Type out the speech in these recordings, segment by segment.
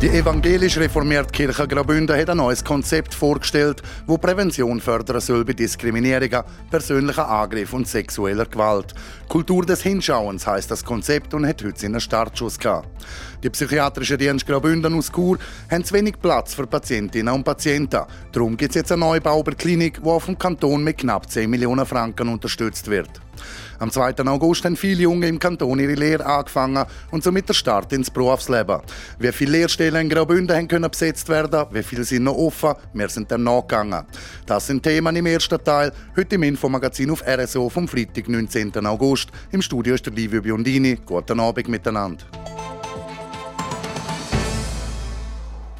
Die evangelisch reformierte Kirche Graubünden hat ein neues Konzept vorgestellt, wo Prävention fördern soll bei Diskriminierungen, persönlichen Angriffen und sexueller Gewalt. Kultur des Hinschauens heißt das Konzept und hat heute seinen Startschuss gehabt. Die psychiatrische Dienst Graubünden aus Chur haben zu wenig Platz für Patientinnen und Patienten. Darum gibt es jetzt eine Neubau Klinik, die auf dem Kanton mit knapp 10 Millionen Franken unterstützt wird. Am 2. August haben viele Junge im Kanton ihre Lehre angefangen und somit der Start ins Berufsleben. Wie viele Lehrstellen in Graubünden können besetzt werden, wie viele sind noch offen, wir sind dem nachgegangen. Das sind Themen im ersten Teil, heute im Infomagazin auf RSO vom Freitag, 19. August. Im Studio ist der Livio Biondini. Guten Abend miteinander.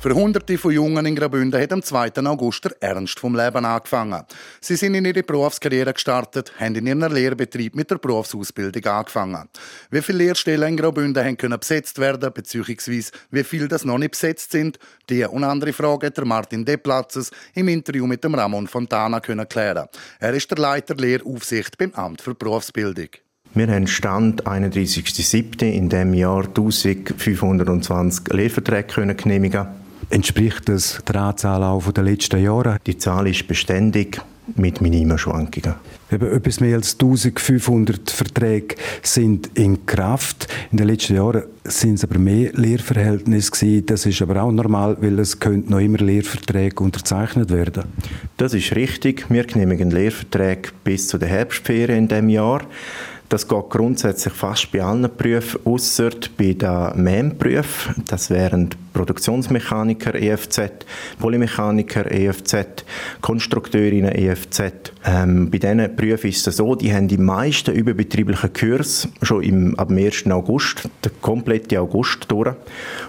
Für Hunderte von Jungen in Graubünden hat am 2. August der Ernst vom Leben angefangen. Sie sind in ihre Berufskarriere gestartet, haben in ihrem Lehrbetrieb mit der Berufsausbildung angefangen. Wie viele Lehrstellen in Graubünden haben können besetzt werden, beziehungsweise wie viele das noch nicht besetzt sind, die und andere Fragen hat der Martin Deplatzes im Interview mit dem Ramon Fontana können klären. Er ist der Leiter Lehraufsicht beim Amt für Berufsbildung. Wir haben Stand 31.07. in dem Jahr 1520 Lehrverträge genehmigen Entspricht das der Anzahl auch der letzten Jahre? Die Zahl ist beständig mit minimen Schwankungen. Eben etwas mehr als 1500 Verträge sind in Kraft. In den letzten Jahren sind es aber mehr Lehrverhältnisse gewesen. Das ist aber auch normal, weil es noch immer Lehrverträge unterzeichnet werden. Das ist richtig. Wir genehmigen Lehrverträge bis zu der Herbstferien in dem Jahr. Das geht grundsätzlich fast bei allen Berufen, außer bei den MEM-Berufen. Das wären Produktionsmechaniker EFZ, Polymechaniker EFZ, Konstrukteurinnen EFZ. Ähm, bei diesen Berufen ist es so, die haben die meisten überbetrieblichen Kurs schon im, ab dem 1. August, der komplette August durch.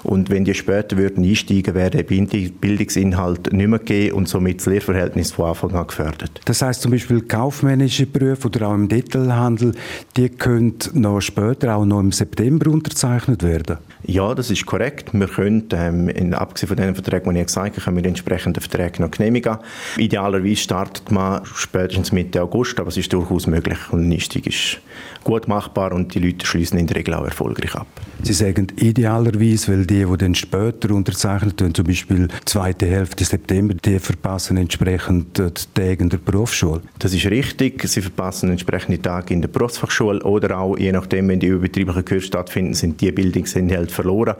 Und wenn die später würden einsteigen, wäre der Bildungsinhalt nicht mehr gegeben und somit das Lehrverhältnis von Anfang an gefördert. Das heißt zum Beispiel kaufmännische Berufe oder auch im Detailhandel, die können noch später, auch noch im September unterzeichnet werden? Ja, das ist korrekt. Wir können, ähm, in, abgesehen von den Verträgen, die ich gesagt habe, können wir die entsprechenden Verträge noch genehmigen. Idealerweise startet man spätestens Mitte August, aber es ist durchaus möglich und Einstieg ist gut machbar und die Leute schließen in der Regel auch erfolgreich ab. Sie sagen idealerweise, weil die, die dann später unterzeichnet werden, zum Beispiel zweite Hälfte September, die verpassen entsprechend die Tage in der Berufsschule. Das ist richtig. Sie verpassen entsprechende Tage in der Berufsfachschule oder auch, je nachdem, wenn die überbetrieblichen Kurse stattfinden, sind die Bildungsinhalte verloren.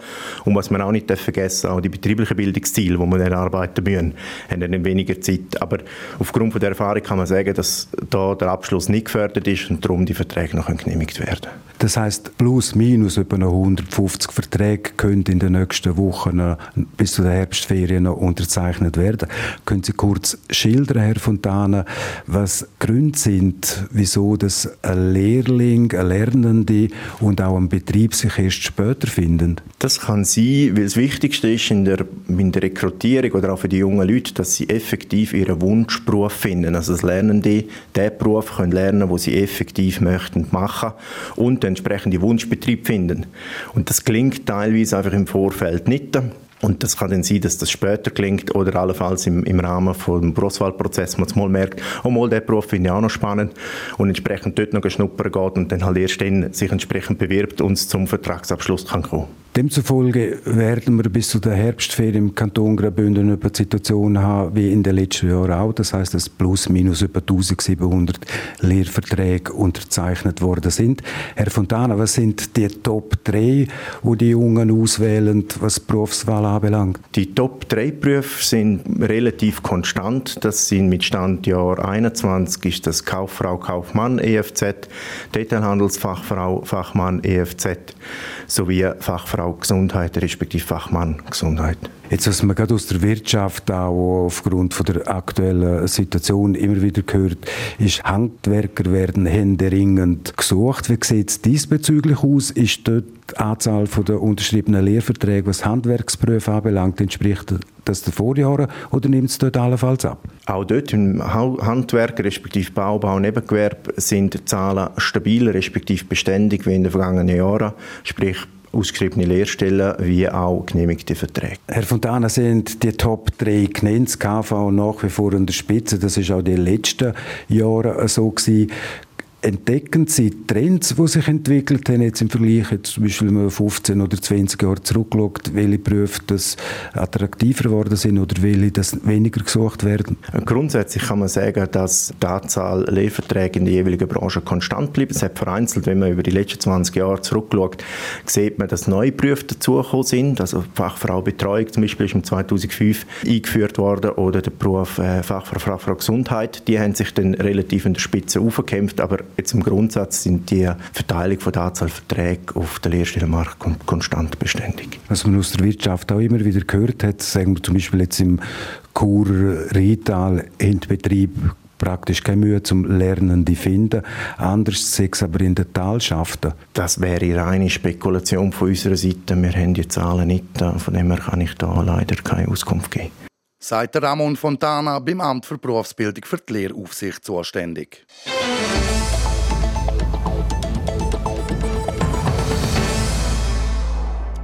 Und was man auch nicht vergessen auch die betrieblichen Bildungsziele, die man erarbeiten müssen, haben dann weniger Zeit. Aber aufgrund von der Erfahrung kann man sagen, dass da der Abschluss nicht gefördert ist und darum die Verträge noch genehmigt werden. Das heißt plus minus noch 150 Verträge können in den nächsten Wochen bis zu den Herbstferien noch unterzeichnet werden. Können Sie kurz schildern, Herr Fontana, was Gründe sind, wieso das ein Lehrling, ein Lernende und auch ein Betrieb sich erst später finden? Das kann sein, weil das Wichtigste ist in der, in der Rekrutierung oder auch für die jungen Leute, dass sie effektiv ihren Wunschberuf finden. Also das Lernende den Beruf können lernen, wo sie effektiv möchten machen und den entsprechenden Wunschbetrieb finden. Und das klingt teilweise einfach im Vorfeld nicht. Und das kann dann sein, dass das später klingt oder allenfalls im, im Rahmen des Berufswahlprozesses man mal merkt, oh mal, der Beruf finde ich auch noch spannend und entsprechend dort noch schnuppern geht und dann halt erst dann sich entsprechend bewirbt und zum Vertragsabschluss kann kommen. Demzufolge werden wir bis zu der Herbstferien im Kanton Graubünden eine Situation haben, wie in den letzten Jahren auch. Das heißt, dass plus minus etwa 1700 Lehrverträge unterzeichnet worden sind. Herr Fontana, was sind die Top 3, wo die Jungen auswählen, was Berufswahl anbelangt? Die Top 3 Berufe sind relativ konstant. Das sind mit Stand Jahr 21 ist das Kauffrau, Kaufmann, EFZ, Detailhandelsfachfrau, Fachmann, EFZ sowie Fachfrau Gesundheit respektive Fachmann Gesundheit. Jetzt, was man gerade aus der Wirtschaft auch aufgrund von der aktuellen Situation immer wieder gehört, ist, Handwerker werden händeringend gesucht. Wie sieht es diesbezüglich aus? Ist dort die Anzahl der unterschriebenen Lehrverträge, was Handwerksberufe anbelangt, entspricht das den Vorjahren oder nimmt es dort allenfalls ab? Auch dort im Handwerker respektive Baubau und Nebengewerbe sind die Zahlen stabil respektive beständig wie in den vergangenen Jahren. Sprich, ausgeschriebene Lehrstellen wie auch genehmigte Verträge. Herr Fontana, sind die Top 3 genannt, KV nach wie vor an der Spitze, das ist auch die letzten Jahre so gewesen entdecken Sie Trends, die sich entwickelt haben, jetzt im Vergleich, jetzt zum Beispiel wenn man 15 oder 20 Jahre zurückschaut, welche Berufe das attraktiver geworden sind oder welche das weniger gesucht werden? Grundsätzlich kann man sagen, dass die Anzahl Lehrverträge in der jeweiligen Branche konstant bleibt. Es hat vereinzelt, wenn man über die letzten 20 Jahre zurückschaut, sieht man, dass neue Berufe dazugekommen sind. Also Fachfrau Betreuung zum Beispiel ist im 2005 eingeführt worden oder der Beruf äh, Fachfrau, Fachfrau Gesundheit. Die haben sich dann relativ in der Spitze aufgekämpft, aber Jetzt im Grundsatz sind die Verteilung von der Anzahl Verträge auf den Lehrstellenmarkt konstant beständig. Was man aus der Wirtschaft auch immer wieder gehört hat, sagen wir zum Beispiel jetzt im Kur Rital Endbetrieb praktisch keine Mühe zum Lernende finden. Anders sechs aber in den Talschaften. Das wäre reine Spekulation von unserer Seite. Wir haben die Zahlen nicht, von dem her kann ich da leider keine Auskunft geben. Seit Ramon Fontana beim Amt für Berufsbildung für die Lehraufsicht zuständig.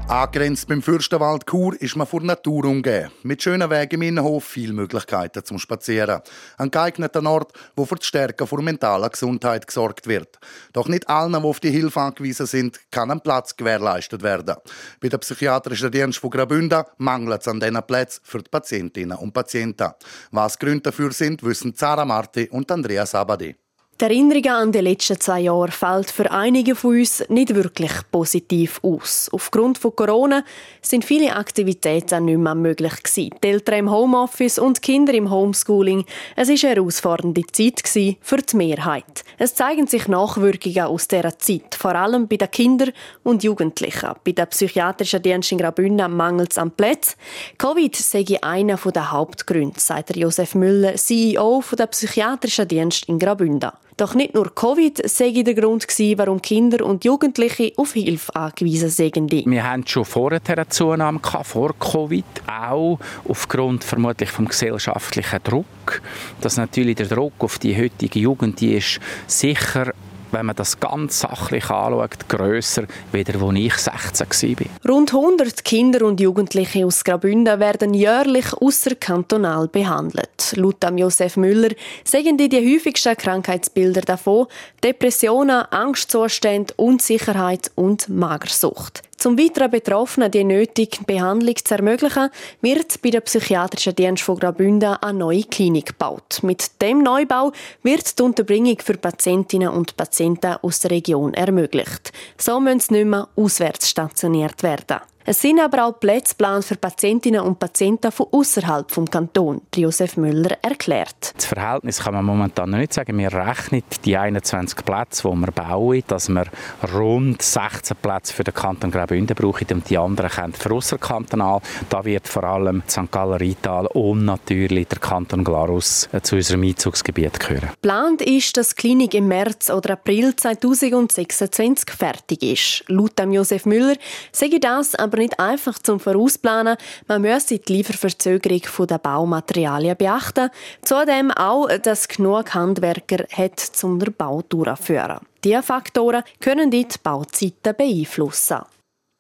Angrenzt beim Fürstenwald Chur ist man vor Natur umgeben. Mit schönen Wegen im Innenhof viele Möglichkeiten zum Spazieren. Ein geeigneter Ort, wo für die Stärke von mentaler Gesundheit gesorgt wird. Doch nicht allen, die auf die Hilfe angewiesen sind, kann ein Platz gewährleistet werden. Bei der psychiatrischen Dienst von Graubünden mangelt es an diesen Plätzen für die Patientinnen und Patienten. Was Gründe dafür sind, wissen Zara Marti und Andrea Sabadi. Die Erinnerung an die letzten zwei Jahre fällt für einige von uns nicht wirklich positiv aus. Aufgrund von Corona sind viele Aktivitäten nicht mehr möglich gewesen. Die Eltern im Homeoffice und Kinder im Homeschooling. Es war eine herausfordernde Zeit für die Mehrheit. Es zeigen sich Nachwirkungen aus dieser Zeit, vor allem bei den Kindern und Jugendlichen. Bei der psychiatrischen Dienst in Graubünden mangelt es an Plätzen. Covid sei einer der Hauptgründe, sagt Josef Müller, CEO der psychiatrischen Dienst in Graubünden. Doch nicht nur Covid sei der Grund gewesen, warum Kinder und Jugendliche auf Hilfe angewiesen sind. Wir haben schon vorher eine Zunahme gehabt, vor Covid, auch aufgrund vermutlich vom gesellschaftlichen Druck. Dass natürlich der Druck auf die heutige Jugend die ist sicher wenn man das ganz sachlich anschaut, grösser, als als ich 16 war. Rund 100 Kinder und Jugendliche aus Graubünden werden jährlich außerkantonal behandelt. Laut Josef Müller sagen die, die häufigsten Krankheitsbilder davon Depressionen, Angstzustände, Unsicherheit und Magersucht. Zum weiteren Betroffenen die nötige Behandlung zu ermöglichen, wird bei der psychiatrischen Dienst von Graubünden eine neue Klinik gebaut. Mit dem Neubau wird die Unterbringung für Patientinnen und Patienten aus der Region ermöglicht. So müssen sie nicht mehr auswärts stationiert werden. Es sind aber auch Plätze geplant für Patientinnen und Patienten von außerhalb vom Kanton, Josef Müller erklärt. Das Verhältnis kann man momentan noch nicht sagen. Wir rechnen die 21 Plätze, die wir bauen, dass wir rund 16 Plätze für den Kanton Graubünden brauchen und die anderen kommen für außerkantonal. Da wird vor allem St. Gallen Rital und natürlich der Kanton Glarus äh, zu unserem Einzugsgebiet gehören. Geplant ist, dass die Klinik im März oder April 2026 fertig ist. Laut Josef Müller sage das aber aber nicht einfach zum Vorausplanen. Man müsse die Lieferverzögerung der Baumaterialien beachten. Zudem auch, dass genug Handwerker hat, um den Bau durchzuführen. Diese Faktoren können die Bauzeiten beeinflussen.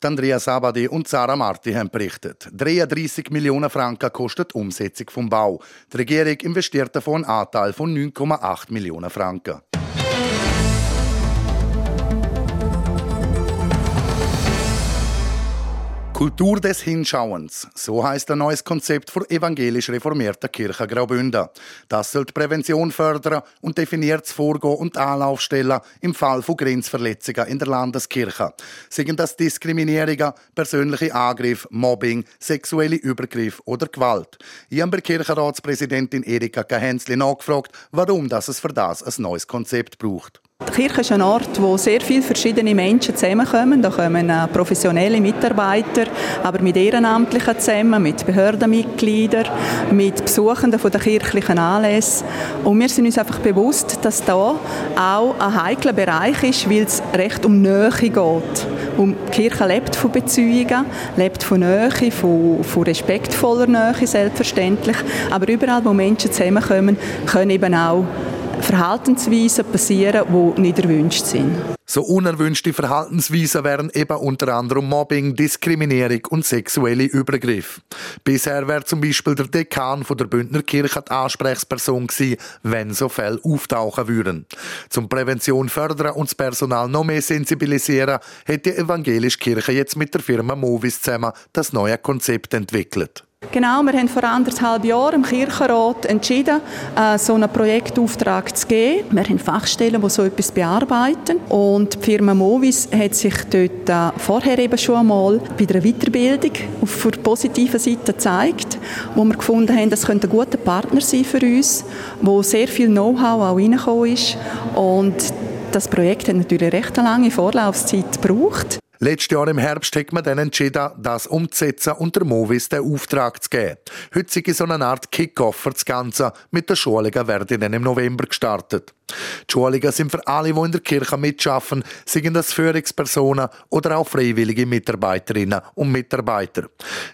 Andrea Sabadi und Sarah Marti haben berichtet. 33 Millionen Franken kostet die Umsetzung vom Bau. Die Regierung investiert davon einen Anteil von 9,8 Millionen Franken. Kultur des Hinschauens. So heißt ein neues Konzept für evangelisch reformierte Kirche Graubünden. Das soll die Prävention fördern und definiert das Vorgehen und Anlaufstellen im Fall von Grenzverletzungen in der Landeskirche. Seien das Diskriminierungen, persönliche Angriffe, Mobbing, sexuelle Übergriffe oder Gewalt. Ich habe bei Kirchenratspräsidentin Erika Kahenzli nachgefragt, warum das es für das ein neues Konzept braucht. Die Kirche ist ein Ort, wo sehr viele verschiedene Menschen zusammenkommen. Da kommen professionelle Mitarbeiter, aber mit Ehrenamtlichen zusammen, mit Behördenmitgliedern, mit Besuchenden von der kirchlichen Anlässe. Und wir sind uns einfach bewusst, dass da auch ein heikler Bereich ist, weil es recht um Nähe geht. Um die Kirche lebt von Beziehungen, lebt von Nähe, von, von respektvoller Nähe selbstverständlich. Aber überall, wo Menschen zusammenkommen, können eben auch Verhaltensweisen passieren, die nicht erwünscht sind. So unerwünschte Verhaltensweisen wären eben unter anderem Mobbing, Diskriminierung und sexuelle Übergriffe. Bisher wäre zum Beispiel der Dekan von der Bündner Kirche die Ansprechperson gewesen, wenn so Fälle auftauchen würden. Zum Prävention fördern und das Personal noch mehr sensibilisieren, hat die evangelische Kirche jetzt mit der Firma Movis zusammen das neue Konzept entwickelt. Genau, wir haben vor anderthalb Jahren im Kirchenrat entschieden, äh, so einen Projektauftrag zu geben. Wir haben Fachstellen, die so etwas bearbeiten. Und die Firma Movis hat sich dort äh, vorher eben schon einmal bei der Weiterbildung auf der positiven Seite gezeigt, wo wir gefunden haben, das könnte ein guter Partner sein für uns, wo sehr viel Know-how auch reingekommen ist. Und das Projekt hat natürlich recht eine lange Vorlaufzeit gebraucht. Letztes Jahr im Herbst hat man dann entschieden, das umzusetzen und der Movis den Auftrag zu geben. Heute ist so eine Art Kick-Off für das Ganze. Mit der Schulungen werden dann im November gestartet. Die Schulungen sind für alle, die in der Kirche mitschaffen, seien das Führungspersonen oder auch freiwillige Mitarbeiterinnen und Mitarbeiter.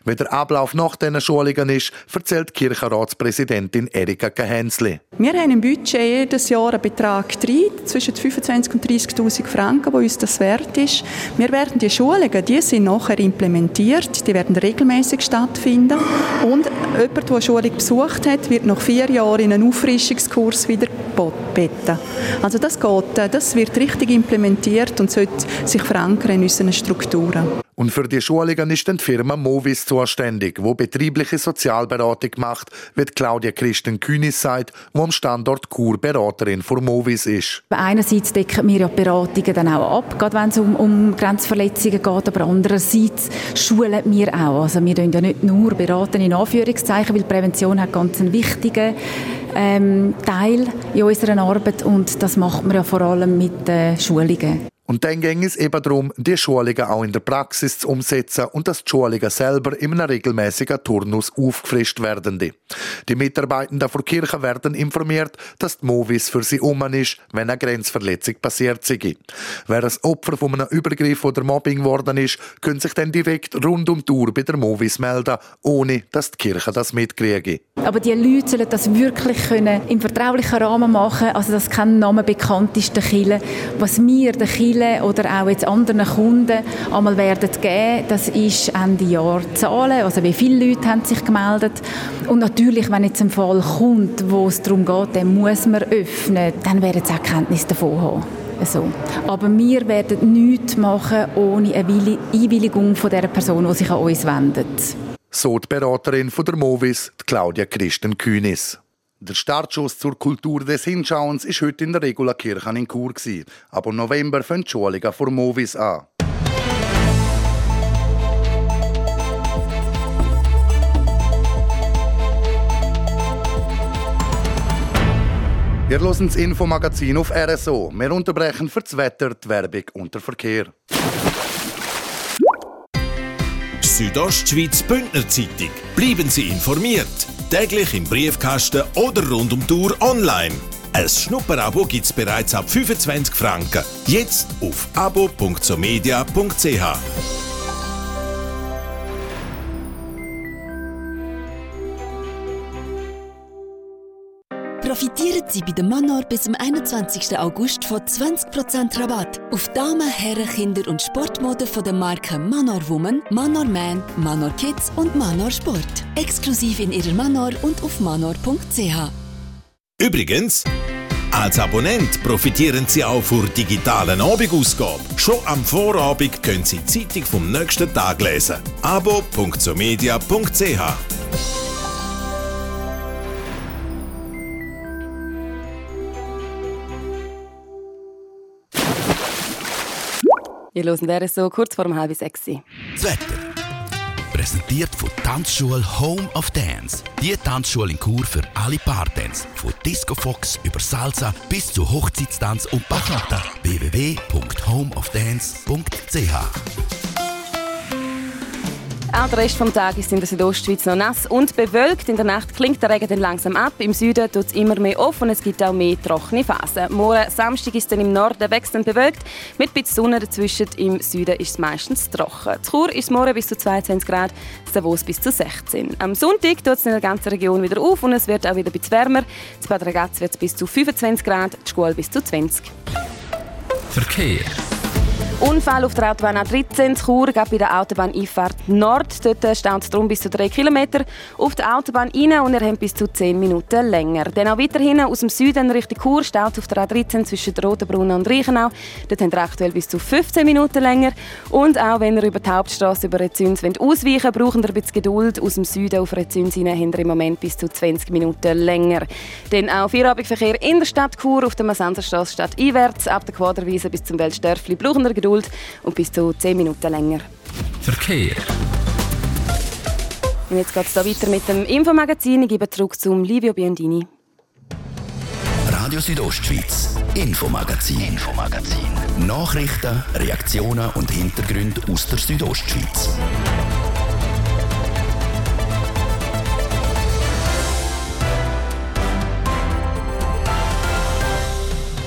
Wie der Ablauf nach diesen Schulungen ist, erzählt Kirchenratspräsidentin Erika Gehensli. Wir haben im Budget jedes Jahr einen Betrag drin, zwischen 25.000 und 30.000 Franken, wo uns das wert ist. Wir werden die Schulungen, die sind nachher implementiert, die werden regelmäßig stattfinden und jemand, der eine Schulung besucht hat, wird nach vier Jahren in einen Auffrischungskurs wieder beten. Also das geht, äh, das wird richtig implementiert und sollte sich verankern in unseren Strukturen. Und für die Schulungen ist die Firma Movis zuständig, wo betriebliche Sozialberatung macht, wie Claudia Christen Kühnis sagt, wo am Standort Kur Beraterin für Movis ist. Einerseits decken wir ja Beratungen dann auch ab, gerade wenn es um, um Grenzverletzungen geht, aber andererseits schulen wir auch. Also wir tun ja nicht nur beraten in Anführungszeichen, weil Prävention hat ganz einen wichtigen ähm, Teil in unserer Arbeit und das macht man ja vor allem mit äh, Schulungen. Und dann ging es eben darum, die Schulungen auch in der Praxis zu umsetzen und dass die Schulungen selber in einem regelmäßigen Turnus aufgefrischt werden. Die Mitarbeitenden der Kirche werden informiert, dass die Movis für sie um ist, wenn eine Grenzverletzung passiert sei. Wer ein Opfer von einem Übergriff oder Mobbing geworden ist, können sich dann direkt rund um die Uhr bei der Movis melden, ohne dass die Kirche das mitkriege. Aber die Leute sollen das wirklich können im vertraulichen Rahmen machen, also dass kein Name bekannt ist, der Kille. Was wir, der Kille, Ziele oder auch jetzt anderen Kunden einmal werden geben. Das ist Ende Jahr Zahlen, also wie viele Leute haben sich gemeldet. Und natürlich, wenn jetzt ein Fall kommt, wo es darum geht, dann muss man öffnen, dann werden sie auch Kenntnis davon haben. So. Aber wir werden nichts machen ohne eine Einwilligung von der Person, die sich an uns wendet. So die Beraterin von der Movis, Claudia Christen Kühnis. Der Startschuss zur Kultur des Hinschauens ist heute in der Regula Kirche in Chur. Aber im November fängt die Schulungen vor Movis an. Wir hören das Infomagazin auf RSO. Wir unterbrechen für das Wetter, die Werbung und den Verkehr. Südostschweiz Bündner Zeitung. Bleiben Sie informiert täglich im Briefkasten oder rund um Tour online. Ein Schnupperabo gibt es bereits ab 25 Franken. Jetzt auf abo.somedia.ch. Profitieren Sie bei der Manor bis zum 21. August von 20% Rabatt auf Damen, Herren, Kinder und Sportmode von den Marken Manor Woman, Manor Man, Manor Kids und Manor Sport. Exklusiv in Ihrer Manor und auf manor.ch. Übrigens, als Abonnent profitieren Sie auch von digitalen Abendausgabe. Schon am Vorabend können Sie die Zeitung vom nächsten Tag lesen. abo.somedia.ch Ihr hört wäre so kurz vor dem halb sechs. Das Wetter. Präsentiert von Tanzschule Home of Dance. Die Tanzschule in Kur für alle Partens. Von Disco Fox über Salsa bis zu Hochzeitstanz und Bachata. www.homeofdance.ch Auch der Rest des Tages ist in der Südostschweiz noch nass und bewölkt. In der Nacht klingt der Regen dann langsam ab. Im Süden tut es immer mehr auf und es gibt auch mehr trockene Phasen. Morgen Samstag ist dann im Norden wechselnd bewölkt. Mit ein bisschen Sonne dazwischen. Im Süden ist es meistens trocken. Zu Chur ist morgen bis zu 22 Grad, Davos bis zu 16. Am Sonntag tut es in der ganzen Region wieder auf und es wird auch wieder ein bisschen wärmer. In Bad Ragaz wird es bis zu 25 Grad, die Schule bis zu 20. Verkehr. Unfall auf der Autobahn A13 zu Chur, bei der Autobahneinfahrt Nord. Dort staut es darum bis zu 3 km. Auf der Autobahn rein und er hat bis zu 10 Minuten länger. Dann auch weiterhin aus dem Süden Richtung Chur staut auf der A13 zwischen Rotenbrunn und Reichenau. Dort haben wir aktuell bis zu 15 Minuten länger. Und auch wenn ihr über die Hauptstraße über Rezüns ausweichen wollt, brauchen ihr ein bisschen Geduld. Aus dem Süden auf Rezüns hinein haben im Moment bis zu 20 Minuten länger. Dann auch Feierabendverkehr in der Stadt Chur auf der Massenserstraße statt einwärts. Ab der Quaderwiese bis zum Weltstörfli brauchen ihr Geduld. Geduld und bis zu 10 Minuten länger. Verkehr. Und jetzt geht es weiter mit dem Infomagazin. Ich gebe zurück zum Livio Biondini. Radio Südostschweiz, Infomagazin, Infomagazin. Nachrichten, Reaktionen und Hintergründe aus der Südostschweiz.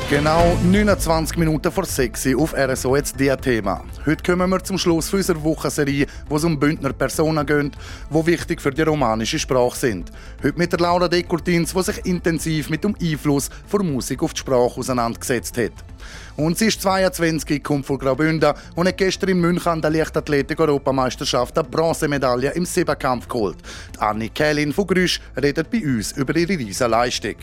Genau 29 Minuten vor 6 Uhr auf RSO jetzt dieses Thema. Heute kommen wir zum Schluss unserer Wochenserie, wo es um Bündner Personen geht, die wichtig für die romanische Sprache sind. Heute mit der Laura Dekurtins, die sich intensiv mit dem Einfluss von Musik auf die Sprache auseinandergesetzt hat. Und sie ist 22, kommt von Graubünden und hat gestern in München an der Leichtathletik-Europameisterschaft eine Bronzemedaille im Siebenkampf geholt. Die Annie Kählin von Grüsch redet bei uns über ihre riesige Leistung.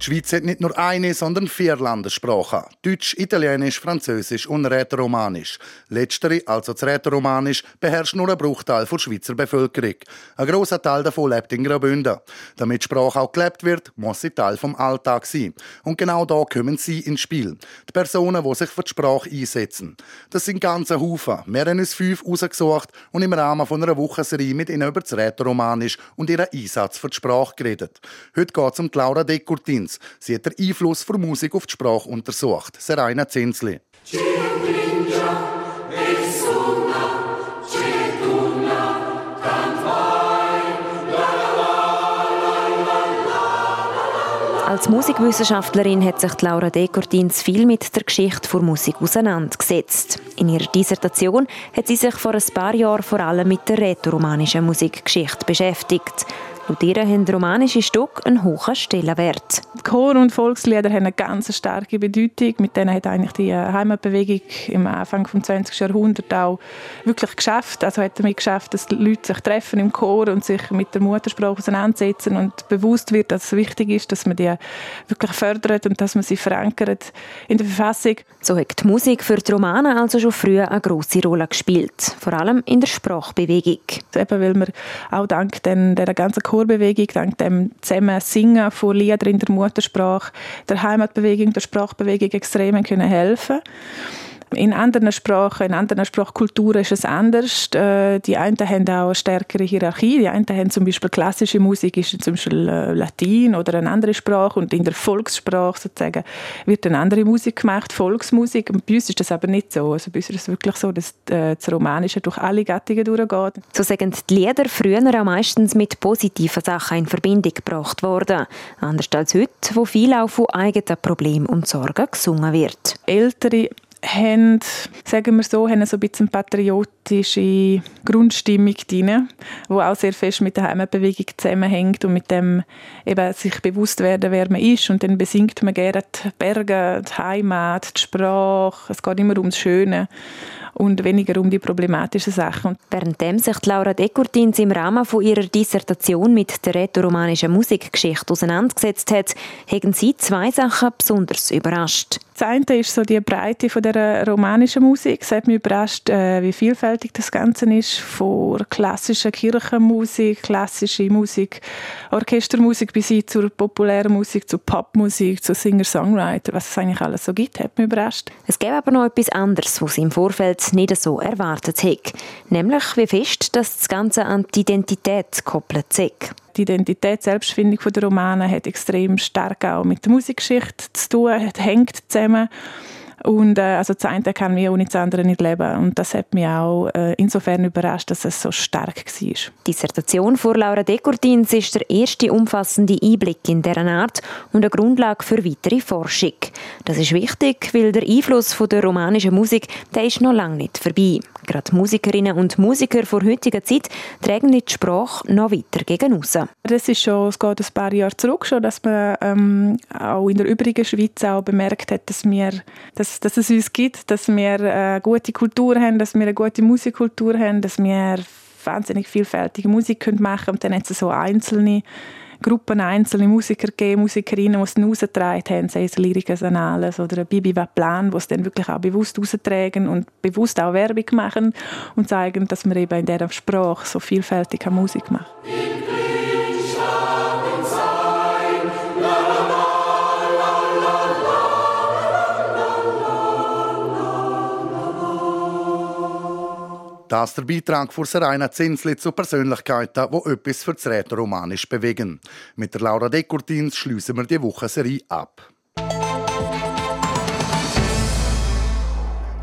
Die Schweiz hat nicht nur eine, sondern vier Landessprachen. Deutsch, Italienisch, Französisch und Rätoromanisch. Letztere, also das Rätoromanisch, beherrscht nur ein Bruchteil der Schweizer Bevölkerung. Ein grosser Teil davon lebt in Graubünden. Damit Sprache auch gelebt wird, muss sie Teil vom Alltag sein. Und genau da kommen sie ins Spiel. Die Personen, die sich für die Sprache einsetzen. Das sind ganze Haufen. Wir haben uns fünf ausgesucht und im Rahmen von einer Wochenserie mit ihnen über das Rätoromanisch und ihren Einsatz für die Sprache geredet. Heute geht es um Laura Dekurtin. Kunz. Sie hat den Einfluss von Musik auf die Sprache untersucht. Serena Zinsli. Als Musikwissenschaftlerin hat sich Laura Dekortins viel mit der Geschichte der Musik auseinandergesetzt. In ihrer Dissertation hat sie sich vor ein paar Jahren vor allem mit der rätoromanischen Musikgeschichte beschäftigt. Laut ihr haben romanische Stücke einen hohen Stellenwert. Chor- und Volkslieder haben eine ganz starke Bedeutung. Mit denen hat eigentlich die Heimatbewegung im Anfang des 20. Jahrhunderts auch wirklich geschafft. Also hat damit geschafft, dass die Leute sich treffen im Chor und sich mit der Muttersprache auseinandersetzen und bewusst wird, dass es wichtig ist, dass man die wirklich fördert und dass man sie verankert in der Verfassung. So hat die Musik für die Romanen also schon früh eine große Rolle gespielt, vor allem in der Sprachbewegung. Eben weil man auch dank den, der ganzen Chorbewegung, dank dem zusammen Singen von Liedern in der Muttersprache, der Heimatbewegung, der Sprachbewegung extrem können helfen in anderen Sprachen, in anderen Sprachkulturen ist es anders. Äh, die einen haben auch eine stärkere Hierarchie. Die einen haben zum Beispiel klassische Musik, ist zum Beispiel äh, Latin oder eine andere Sprache. Und in der Volkssprache sozusagen wird eine andere Musik gemacht, Volksmusik. Und bei uns ist das aber nicht so. Also bei uns ist es wirklich so, dass äh, das Romanische durch alle Gattungen durchgeht. So sagen die Lieder früher auch meistens mit positiven Sachen in Verbindung gebracht worden. Anders als heute, wo viel auch von eigenen Problemen und Sorgen gesungen wird. Ältere haben, sagen wir so, haben so ein bisschen patriotische Grundstimmung drin, die auch sehr fest mit der Heimatbewegung zusammenhängt und mit dem eben sich bewusst werden, wer man ist. Und dann besingt man gerne die Berge, die Heimat, die Sprache. Es geht immer ums Schöne und weniger um die problematischen Sachen. Währenddem sich Laura Dekurtins im Rahmen von ihrer Dissertation mit der rätoromanischen Musikgeschichte auseinandergesetzt hat, haben sie zwei Sachen besonders überrascht. Das eine ist so die Breite von der romanischen Musik. Es hat mich überrascht, äh, wie vielfältig das Ganze ist. Von klassischer Kirchenmusik, klassische Musik, Orchestermusik bis hin zur populären Musik, zur Popmusik, zu Singer-Songwriter, was es eigentlich alles so gibt, hat mich überrascht. Es gäbe aber noch etwas anderes, was sie im Vorfeld nicht so erwartet hat. Nämlich, wie fest dass das Ganze an die Identität gekoppelt ist. Die Identität, Selbstfindung der Romanen hat extrem stark auch mit der Musikgeschichte zu tun, hängt zusammen. Und äh, also das eine kann wie ohne das andere nicht leben. Und das hat mich auch äh, insofern überrascht, dass es so stark war. Die Dissertation von Laura Dekurtins ist der erste umfassende Einblick in deren Art und eine Grundlage für weitere Forschung. Das ist wichtig, weil der Einfluss von der romanischen Musik, der ist noch lange nicht vorbei. Gerade Musikerinnen und Musiker vor heutiger Zeit tragen die Sprache noch weiter gegen raus. Das ist schon, es geht ein paar Jahre zurück schon, dass man ähm, auch in der übrigen Schweiz auch bemerkt hat, dass, wir, dass, dass es uns gibt, dass wir eine gute Kultur haben, dass wir eine gute Musikkultur haben, dass wir wahnsinnig vielfältige Musik machen können und dann hat es so einzelne Gruppen, einzelne Musiker gegeben, Musikerinnen, die es dann rausgetragen haben, sei es Lyrikas Annales oder Bibi Waplan, die es dann wirklich auch bewusst raustragen und bewusst auch Werbung machen und zeigen, dass man eben in dieser Sprache so vielfältig Musik macht. Das ist der Beitrag von Serena Zinsli zu Persönlichkeiten, die etwas für das Rätoromanisch bewegen. Mit der Laura Dekurtins schließen wir die Wochenserie ab.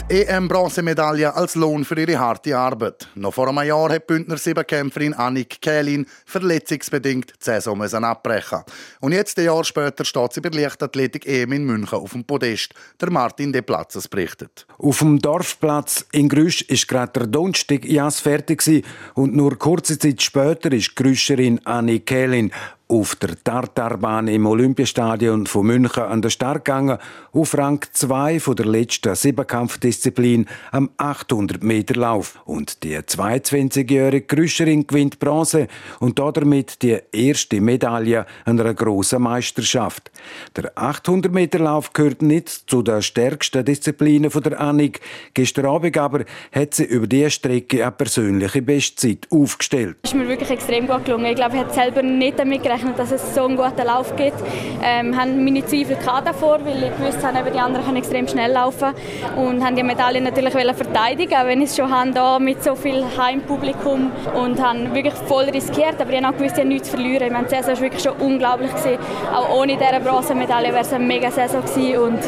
EM-Bronzemedaille als Lohn für ihre harte Arbeit. Noch vor einem Jahr hat Bündner Siebenkämpferin Annik Kählin verletzungsbedingt die Saison abbrechen. Und jetzt, ein Jahr später, steht sie bei der Leichtathletik EM in München auf dem Podest. Der Martin De Platzes berichtet. Auf dem Dorfplatz in Grüsch ist gerade der Donnerstag Jas fertig und nur kurze Zeit später ist Grüscherin Annik Kählin auf der Tartarbahn im Olympiastadion von München an der Start gegangen, auf Rang 2 von der letzten Siebenkampfdisziplin am 800 Meter Lauf. Und die 22-jährige Grüscherin gewinnt Bronze und damit die erste Medaille an einer grossen Meisterschaft. Der 800 Meter Lauf gehört nicht zu den stärksten Disziplinen der Annik. Gestern Abend aber hat sie über diese Strecke eine persönliche Bestzeit aufgestellt. Das ist mir wirklich extrem gut gelungen. Ich glaube, ich hätte selber nicht damit gerechnet, gerechnet, dass es so einen guten Lauf gibt. Ähm, haben meine Zweifel davor, weil ich gewusst habe, die anderen können extrem schnell laufen und haben die Medaille natürlich verteidigen, wenn ich es schon habe, da mit so viel Heimpublikum und haben wirklich voll riskiert, aber ich habe auch gewusst, ich habe nichts zu verlieren. Meine, die Saison war wirklich schon unglaublich gewesen. Auch ohne diese Bronzemedaille wäre es eine mega Saison gewesen und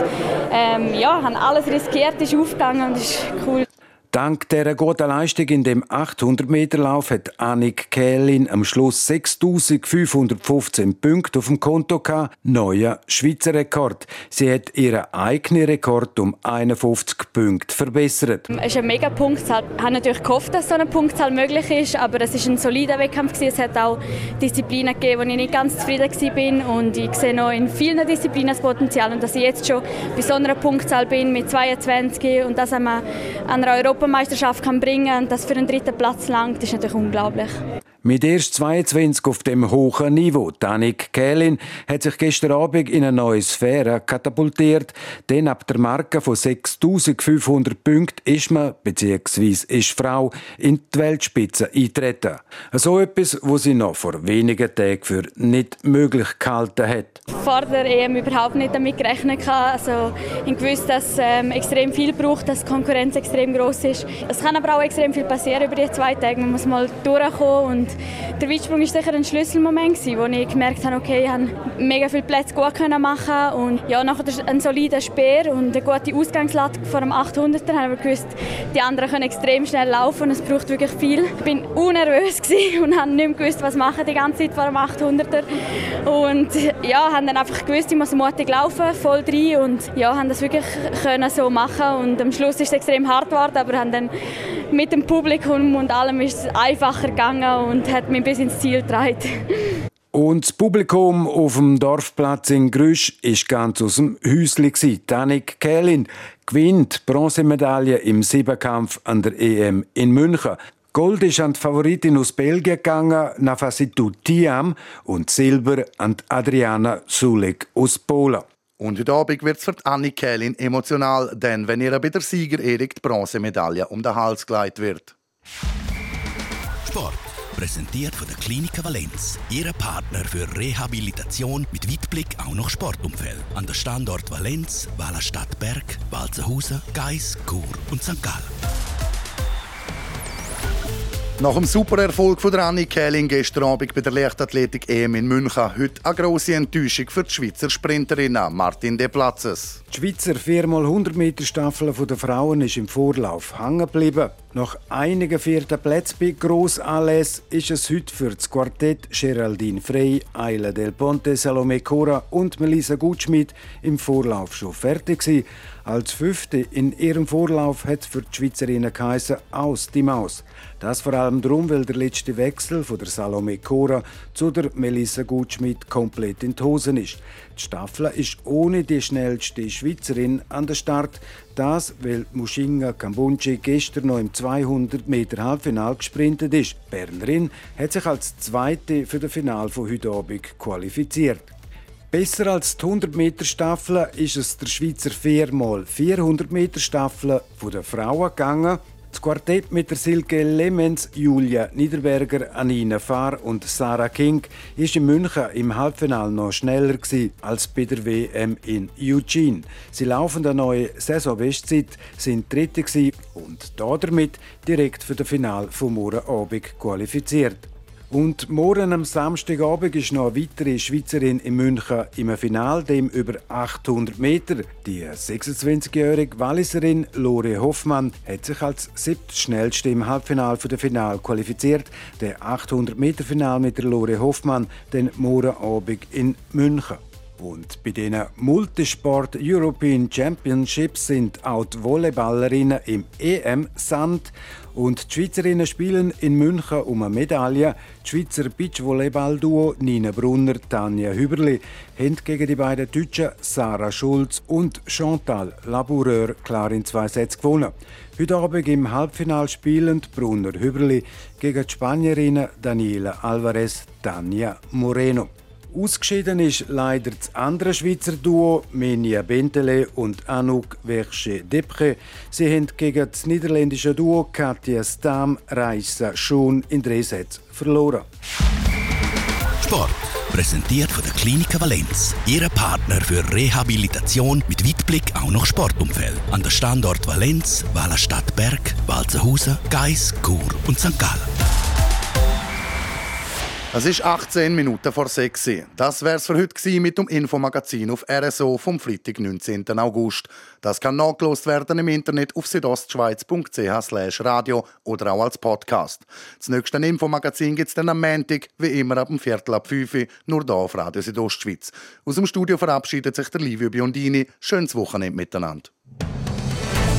ähm, ja, haben alles riskiert, ist aufgegangen und ist cool. Dank dieser guten Leistung in dem 800-Meter-Lauf hat Annik Kählin am Schluss 6.515 Punkte auf dem Konto gehabt. Neuer Schweizer Rekord. Sie hat ihren eigenen Rekord um 51 Punkte verbessert. Es ist eine mega Punktzahl. Ich habe natürlich gehofft, dass so eine Punktzahl möglich ist, aber es war ein solider Wettkampf. Es hat auch Disziplinen gegeben, wo ich nicht ganz zufrieden war. Und ich sehe noch in vielen Disziplinen das Potenzial. Und dass ich jetzt schon bei so einer Punktzahl bin mit 22 und das an einer Europa Europameisterschaft kann bringen und das für den dritten Platz langt, ist natürlich unglaublich. Mit erst 22 auf dem hohen Niveau. Danik Kählin hat sich gestern Abend in eine neue Sphäre katapultiert. Denn ab der Marke von 6500 Punkten ist man, bzw. ist Frau, in die Weltspitze eintreten. So etwas, wo sie noch vor wenigen Tagen für nicht möglich gehalten hat. Vor der EM überhaupt nicht damit gerechnet. Also, ich wusste, dass ähm, extrem viel braucht, dass die Konkurrenz extrem groß ist. Es kann aber auch extrem viel passieren über die zwei Tage. Man muss mal durchkommen der Weitsprung war sicher ein Schlüsselmoment, wo ich gemerkt habe, okay, ich konnte mega viele Plätze gut machen und ja, nachher ein solider Speer und eine gute Ausgangslage vor dem 800er haben wir gewusst, die anderen können extrem schnell laufen und es braucht wirklich viel. Ich bin unnervös und habe nicht mehr gewusst, was machen die ganze Zeit vor dem 800er und ja, haben dann einfach gewusst, ich muss mutig laufen, voll rein und ja, haben das wirklich können so machen und am Schluss ist es extrem hart geworden, aber dann mit dem Publikum und allem ist es einfacher gegangen und hat mich bis ins Ziel getragen. Und das Publikum auf dem Dorfplatz in Grüsch ist ganz aus dem Häuschen. Tanik Kählin gewinnt Bronzemedaille im Siebenkampf an der EM in München. Gold ist an die Favoritin aus Belgien gegangen, Nafasitu Tiam, und Silber an Adriana Sulik aus Polen. Und heute Abend wird es für Annie Kählin emotional, denn wenn ihr bei der Sieger Erik die Bronzemedaille um den Hals geleitet wird. Sport. Präsentiert von der Klinik Valenz. Ihre Partner für Rehabilitation mit Weitblick auch noch Sportumfeld. An der Standort Valenz, Wallerstadt Berg, Walzenhausen, Geis, Chur und St. Gallen. Nach dem Supererfolg von Annie Kähling gestern Abend bei der Leichtathletik EM in München heute eine grosse Enttäuschung für die Schweizer Sprinterin Martin De Platzes. Die Schweizer 4x100 Meter Staffel der Frauen ist im Vorlauf hängen geblieben. Nach einigen vierten Plätzen bei Grossanlässen ist es heute für das Quartett Geraldine Frey, Ayla Del Ponte, Salome Cora und Melissa Gutschmidt im Vorlauf schon fertig gewesen. Als Fünfte in ihrem Vorlauf hat für die Schweizerinnen geheißen «Aus die Maus». Das vor allem darum, weil der letzte Wechsel von der Salome Cora zu der Melissa Gutschmidt komplett in die Hosen ist. Die Staffel ist ohne die schnellste Schweizerin an der Start. Das, weil Mushinga Kambunchi gestern noch im 200 Meter Halbfinal gesprintet ist. Bernerin hat sich als Zweite für das Final von heute Abend qualifiziert. Besser als die 100 Meter Staffel ist es der Schweizer 4x400 Meter Staffel der Frauen gegangen. Das Quartett mit der Silke Lemens, Julia Niederberger, Anina Fahr und Sarah King ist in München im Halbfinale noch schneller als bei der WM in Eugene. Sie laufen eine neue Saisonbestzeit, sind Dritte und damit direkt für das Finale vom morgen Abend qualifiziert. Und morgen am Samstagabend ist noch eine weitere Schweizerin in München im Finale, dem über 800 Meter. Die 26-jährige Walliserin Lore Hoffmann hat sich als siebtschnellste im Halbfinale für das Finale qualifiziert. Der 800 Meter Final mit der Lore Hoffmann den morgen Abend in München. Und bei den Multisport European Championships sind auch die Volleyballerinnen im EM-Sand und die Schweizerinnen spielen in München um eine Medaille. Die Schweizer Beachvolleyball-Duo Nina Brunner, Tanja Hüberli haben gegen die beiden Deutschen Sarah Schulz und Chantal Laboureur klar in zwei Sätzen gewonnen. Heute Abend im Halbfinale spielen Brunner Hüberli gegen die Spanierinnen Daniela Alvarez, Tanja Moreno. Ausgeschieden ist leider das andere Schweizer Duo Menia Bentele und Anouk Verche-Depre. Sie haben gegen das niederländische Duo Katja Stam Reissa schon in drei Sätzen verloren. Sport. Präsentiert von der Klinik Valenz. Ihre Partner für Rehabilitation mit Weitblick auch noch Sportumfeld. An der Standort Valenz, Wallerstadt Berg, Walzenhausen, Geis, Chur und St. Gallen. Es ist 18 Minuten vor 6 Uhr. Das wär's für heute mit dem Infomagazin auf RSO vom Freitag, 19. August. Das kann nachgelost werden im Internet auf südostschweiz.ch radio oder auch als Podcast. Das nächste Infomagazin gibt's dann am Montag, wie immer ab dem Viertel ab 5 Uhr, nur hier auf Radio Südostschweiz. Aus dem Studio verabschiedet sich der Livio Biondini. Schönes Wochenende miteinander.